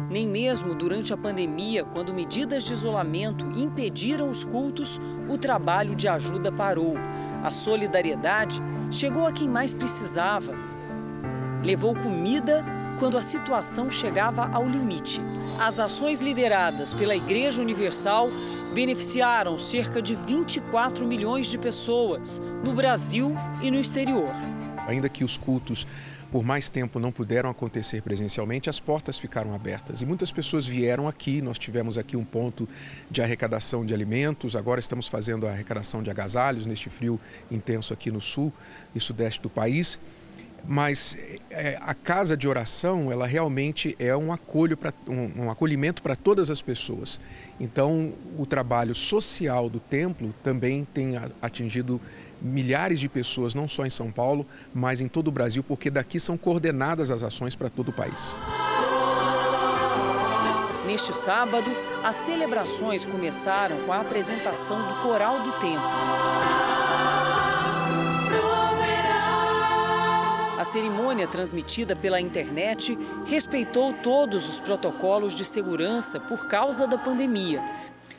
Nem mesmo durante a pandemia, quando medidas de isolamento impediram os cultos, o trabalho de ajuda parou. A solidariedade chegou a quem mais precisava. Levou comida quando a situação chegava ao limite. As ações lideradas pela Igreja Universal beneficiaram cerca de 24 milhões de pessoas no Brasil e no exterior. Ainda que os cultos por mais tempo não puderam acontecer presencialmente, as portas ficaram abertas e muitas pessoas vieram aqui. Nós tivemos aqui um ponto de arrecadação de alimentos, agora estamos fazendo a arrecadação de agasalhos neste frio intenso aqui no sul e sudeste do país. Mas é, a casa de oração, ela realmente é um, acolho pra, um, um acolhimento para todas as pessoas. Então, o trabalho social do templo também tem atingido milhares de pessoas, não só em São Paulo, mas em todo o Brasil, porque daqui são coordenadas as ações para todo o país. Neste sábado, as celebrações começaram com a apresentação do Coral do Templo. A cerimônia transmitida pela internet respeitou todos os protocolos de segurança por causa da pandemia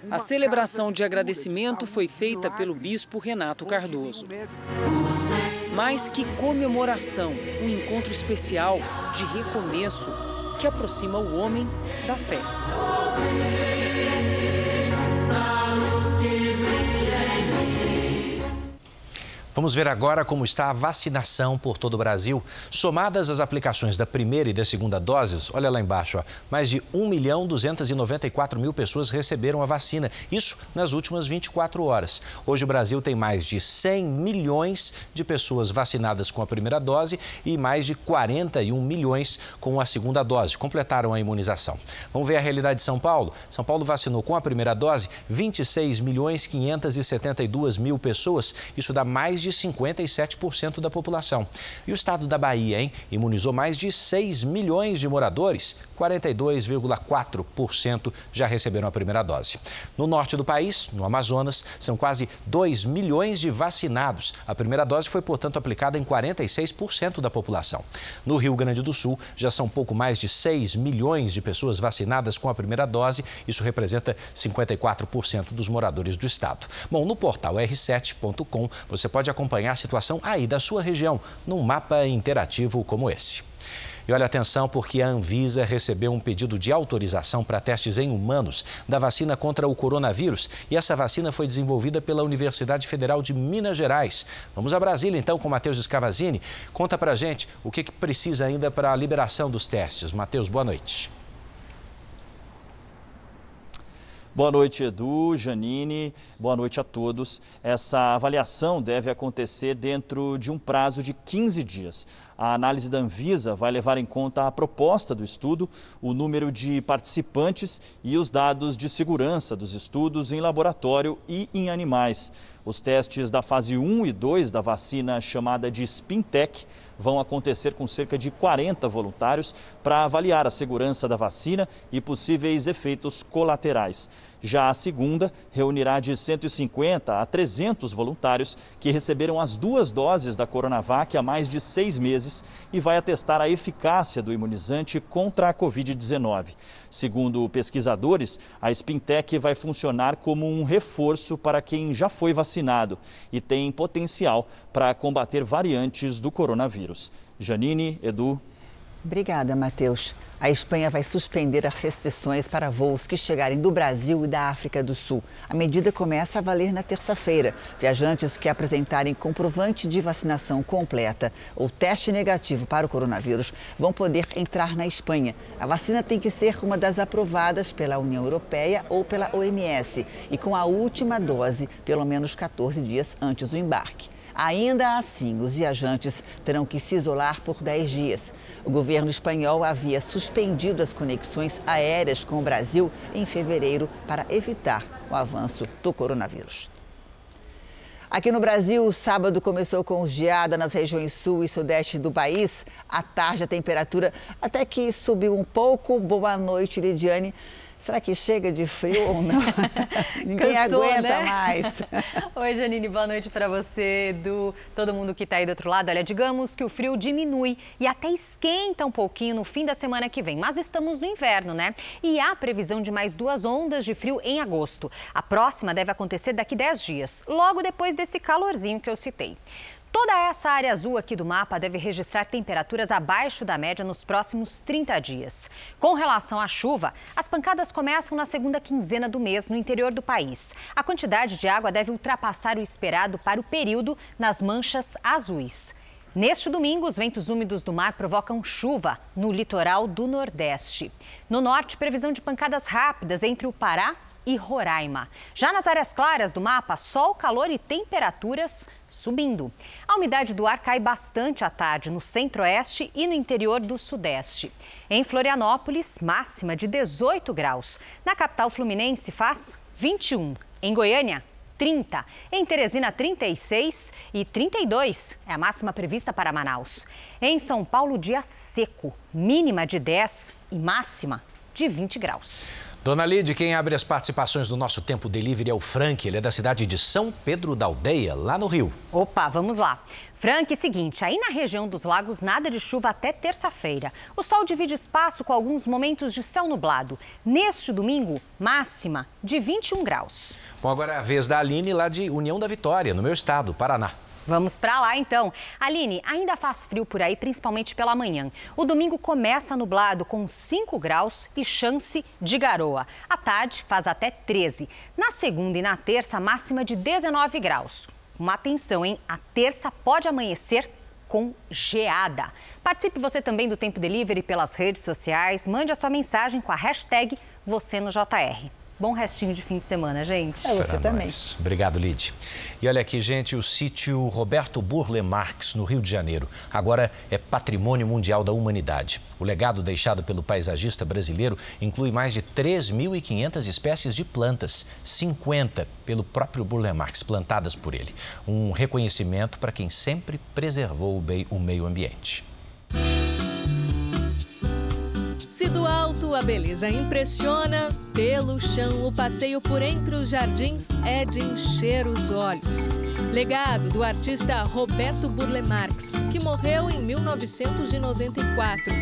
a celebração de agradecimento foi feita pelo bispo Renato Cardoso. Mais que comemoração, um encontro especial de recomeço que aproxima o homem da fé. Vamos ver agora como está a vacinação por todo o Brasil. Somadas as aplicações da primeira e da segunda doses, olha lá embaixo, ó, mais de 1 milhão 294 mil pessoas receberam a vacina. Isso nas últimas 24 horas. Hoje o Brasil tem mais de 100 milhões de pessoas vacinadas com a primeira dose e mais de 41 milhões com a segunda dose. Completaram a imunização. Vamos ver a realidade de São Paulo. São Paulo vacinou com a primeira dose 26 milhões 572 mil pessoas. Isso dá mais de de 57% da população. E o estado da Bahia, hein? Imunizou mais de 6 milhões de moradores, 42,4% já receberam a primeira dose. No norte do país, no Amazonas, são quase 2 milhões de vacinados. A primeira dose foi, portanto, aplicada em 46% da população. No Rio Grande do Sul, já são pouco mais de 6 milhões de pessoas vacinadas com a primeira dose. Isso representa 54% dos moradores do estado. Bom, no portal r7.com você pode acompanhar a situação aí da sua região, num mapa interativo como esse. E olha atenção, porque a Anvisa recebeu um pedido de autorização para testes em humanos da vacina contra o coronavírus. E essa vacina foi desenvolvida pela Universidade Federal de Minas Gerais. Vamos a Brasília, então, com Matheus Escavazini. Conta para gente o que, que precisa ainda para a liberação dos testes. Matheus, boa noite. Boa noite, Edu, Janine, boa noite a todos. Essa avaliação deve acontecer dentro de um prazo de 15 dias. A análise da Anvisa vai levar em conta a proposta do estudo, o número de participantes e os dados de segurança dos estudos em laboratório e em animais. Os testes da fase 1 e 2 da vacina chamada de Spintec vão acontecer com cerca de 40 voluntários para avaliar a segurança da vacina e possíveis efeitos colaterais. Já a segunda reunirá de 150 a 300 voluntários que receberam as duas doses da Coronavac há mais de seis meses e vai atestar a eficácia do imunizante contra a Covid-19. Segundo pesquisadores, a Spintec vai funcionar como um reforço para quem já foi vacinado e tem potencial para combater variantes do coronavírus. Janine, Edu. Obrigada, Matheus. A Espanha vai suspender as restrições para voos que chegarem do Brasil e da África do Sul. A medida começa a valer na terça-feira. Viajantes que apresentarem comprovante de vacinação completa ou teste negativo para o coronavírus vão poder entrar na Espanha. A vacina tem que ser uma das aprovadas pela União Europeia ou pela OMS e com a última dose pelo menos 14 dias antes do embarque. Ainda assim, os viajantes terão que se isolar por 10 dias. O governo espanhol havia suspendido as conexões aéreas com o Brasil em fevereiro para evitar o avanço do coronavírus. Aqui no Brasil, o sábado começou com geada nas regiões sul e sudeste do país. À tarde, a temperatura até que subiu um pouco. Boa noite, Lidiane. Será que chega de frio ou não? Ninguém Cansou, aguenta né? mais. Oi, Janine, boa noite para você, do todo mundo que está aí do outro lado. Olha, digamos que o frio diminui e até esquenta um pouquinho no fim da semana que vem, mas estamos no inverno, né? E há previsão de mais duas ondas de frio em agosto. A próxima deve acontecer daqui 10 dias, logo depois desse calorzinho que eu citei. Toda essa área azul aqui do mapa deve registrar temperaturas abaixo da média nos próximos 30 dias. Com relação à chuva, as pancadas começam na segunda quinzena do mês no interior do país. A quantidade de água deve ultrapassar o esperado para o período nas manchas azuis. Neste domingo, os ventos úmidos do mar provocam chuva no litoral do Nordeste. No norte, previsão de pancadas rápidas entre o Pará e Roraima. Já nas áreas claras do mapa, sol, calor e temperaturas subindo. A umidade do ar cai bastante à tarde no centro-oeste e no interior do sudeste. Em Florianópolis, máxima de 18 graus. Na capital fluminense faz 21. Em Goiânia, 30. Em Teresina, 36 e 32 é a máxima prevista para Manaus. Em São Paulo, dia seco, mínima de 10 e máxima de 20 graus. Dona Lide, quem abre as participações do nosso Tempo Delivery é o Frank. Ele é da cidade de São Pedro da Aldeia, lá no Rio. Opa, vamos lá. Frank, seguinte, aí na região dos lagos, nada de chuva até terça-feira. O sol divide espaço com alguns momentos de céu nublado. Neste domingo, máxima de 21 graus. Bom, agora é a vez da Aline, lá de União da Vitória, no meu estado, Paraná. Vamos para lá então. Aline, ainda faz frio por aí, principalmente pela manhã. O domingo começa nublado com 5 graus e chance de garoa. À tarde faz até 13. Na segunda e na terça, máxima de 19 graus. Uma atenção, hein? A terça pode amanhecer com geada. Participe você também do Tempo Delivery pelas redes sociais. Mande a sua mensagem com a hashtag você no JR. Bom restinho de fim de semana, gente. É você Pra também. nós. Obrigado, Lid. E olha aqui, gente, o sítio Roberto Burle Marx, no Rio de Janeiro, agora é patrimônio mundial da humanidade. O legado deixado pelo paisagista brasileiro inclui mais de 3.500 espécies de plantas, 50 pelo próprio Burle Marx, plantadas por ele. Um reconhecimento para quem sempre preservou o bem- o meio ambiente. Se do alto a beleza impressiona, pelo chão o passeio por entre os jardins é de encher os olhos. Legado do artista Roberto Burle Marx, que morreu em 1994.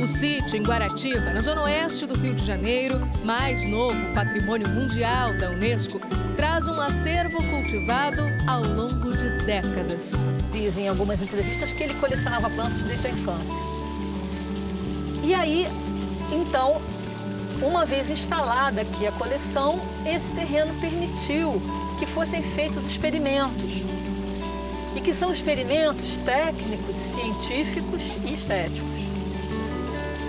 O sítio em Guaratiba, na zona oeste do Rio de Janeiro, mais novo patrimônio mundial da Unesco, traz um acervo cultivado ao longo de décadas. Diz em algumas entrevistas que ele colecionava plantas desde a infância. E aí, então, uma vez instalada aqui a coleção, esse terreno permitiu que fossem feitos experimentos. E que são experimentos técnicos, científicos e estéticos.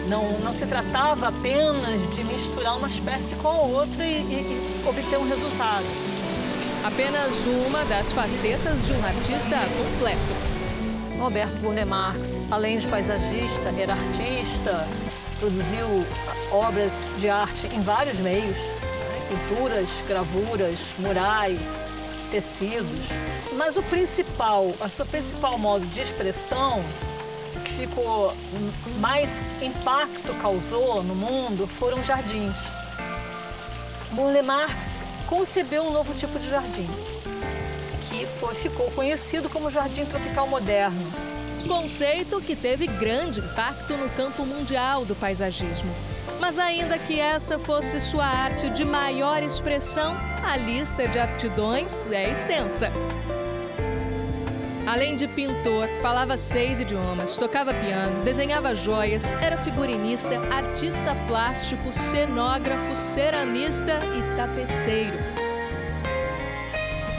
Não, não se tratava apenas de misturar uma espécie com a outra e, e- e obter um resultado. Apenas uma das facetas de um artista completo. Roberto Burle Marx, além de paisagista, era artista, produziu obras de arte em vários meios, né? pinturas, gravuras, murais, tecidos. Mas o principal, a sua principal modo de expressão, que ficou mais impacto causou no mundo foram jardins. Burle Marx concebeu um novo tipo de jardim, que foi, ficou conhecido como jardim tropical moderno. Conceito que teve grande impacto no campo mundial do paisagismo. Mas ainda que essa fosse sua arte de maior expressão, a lista de aptidões é extensa. Além de pintor, falava seis idiomas, tocava piano, desenhava joias, era figurinista, artista plástico, cenógrafo, ceramista e tapeceiro.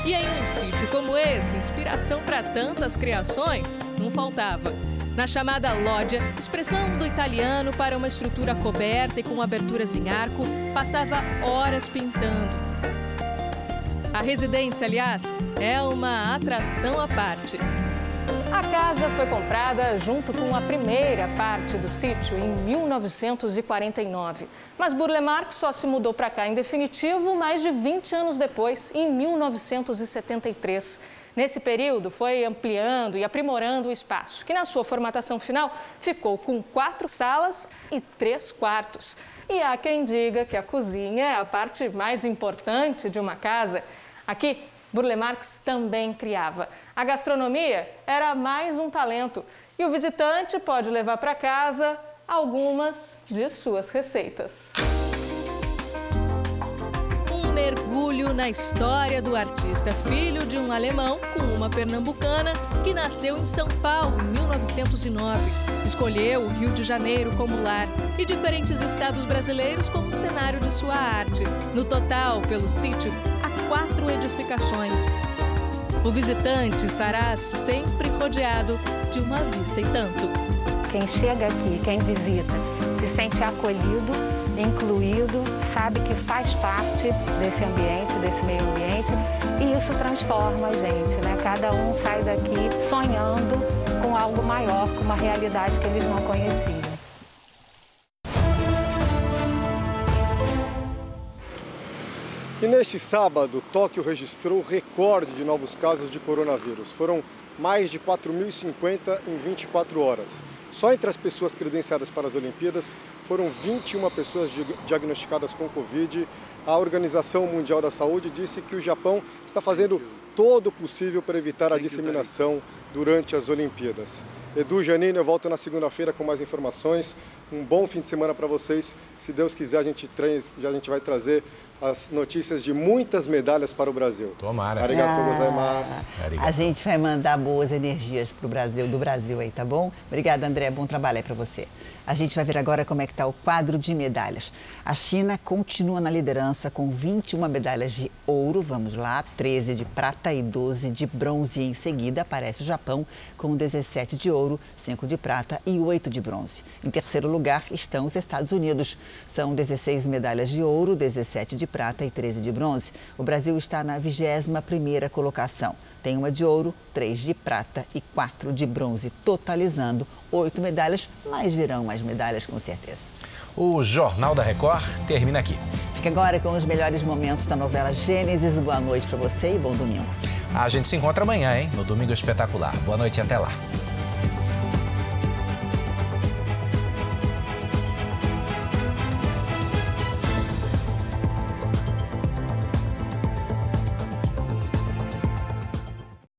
E em um sítio como esse, inspiração para tantas criações não faltava. Na chamada lógia, expressão do italiano para uma estrutura coberta e com aberturas em arco, passava horas pintando. A residência, aliás, é uma atração à parte. A casa foi comprada junto com a primeira parte do sítio em 1949. Mas Burle Marx só se mudou para cá em definitivo mais de 20 anos depois, em 1973. Nesse período, foi ampliando e aprimorando o espaço, que na sua formatação final ficou com quatro salas e três quartos. E há quem diga que a cozinha é a parte mais importante de uma casa. Aqui, Burle Marx também criava. A gastronomia era mais um talento e o visitante pode levar para casa algumas de suas receitas. Um mergulho na história do artista, filho de um alemão com uma pernambucana que nasceu em São Paulo em 1909. Escolheu o Rio de Janeiro como lar e diferentes estados brasileiros como cenário de sua arte. No total, pelo sítio, quatro edificações. O visitante estará sempre rodeado de uma vista e tanto. Quem chega aqui, quem visita, se sente acolhido, incluído, sabe que faz parte desse ambiente, desse meio ambiente, e isso transforma a gente, né? Cada um sai daqui sonhando com algo maior, com uma realidade que eles não conheciam. E neste sábado, Tóquio registrou recorde de novos casos de coronavírus. Foram mais de 4.050 em 24 horas. Só entre as pessoas credenciadas para as Olimpíadas foram 21 pessoas diagnosticadas com Covid. A Organização Mundial da Saúde disse que o Japão está fazendo todo o possível para evitar a disseminação durante as Olimpíadas. Edu Janine, eu volto na segunda-feira com mais informações. Um bom fim de semana para vocês. Se Deus quiser, a gente, a gente vai trazer as notícias de muitas medalhas para o Brasil. Tomara. Arigatou ah, gozaimasu. A gente vai mandar boas energias para o Brasil, do Brasil aí, tá bom? Obrigada, André. Bom trabalho aí para você. A gente vai ver agora como é que está o quadro de medalhas. A China continua na liderança com 21 medalhas de ouro, vamos lá, 13 de prata e 12 de bronze. Em seguida aparece o Japão com 17 de ouro, 5 de prata e 8 de bronze. Em terceiro lugar estão os Estados Unidos. São 16 medalhas de ouro, 17 de prata e 13 de bronze. O Brasil está na 21ª colocação. Tem uma de ouro, três de prata e quatro de bronze, totalizando oito medalhas, mas virão mais medalhas com certeza. O Jornal da Record termina aqui. Fique agora com os melhores momentos da novela Gênesis. Boa noite para você e bom domingo. A gente se encontra amanhã, hein? No Domingo Espetacular. Boa noite e até lá.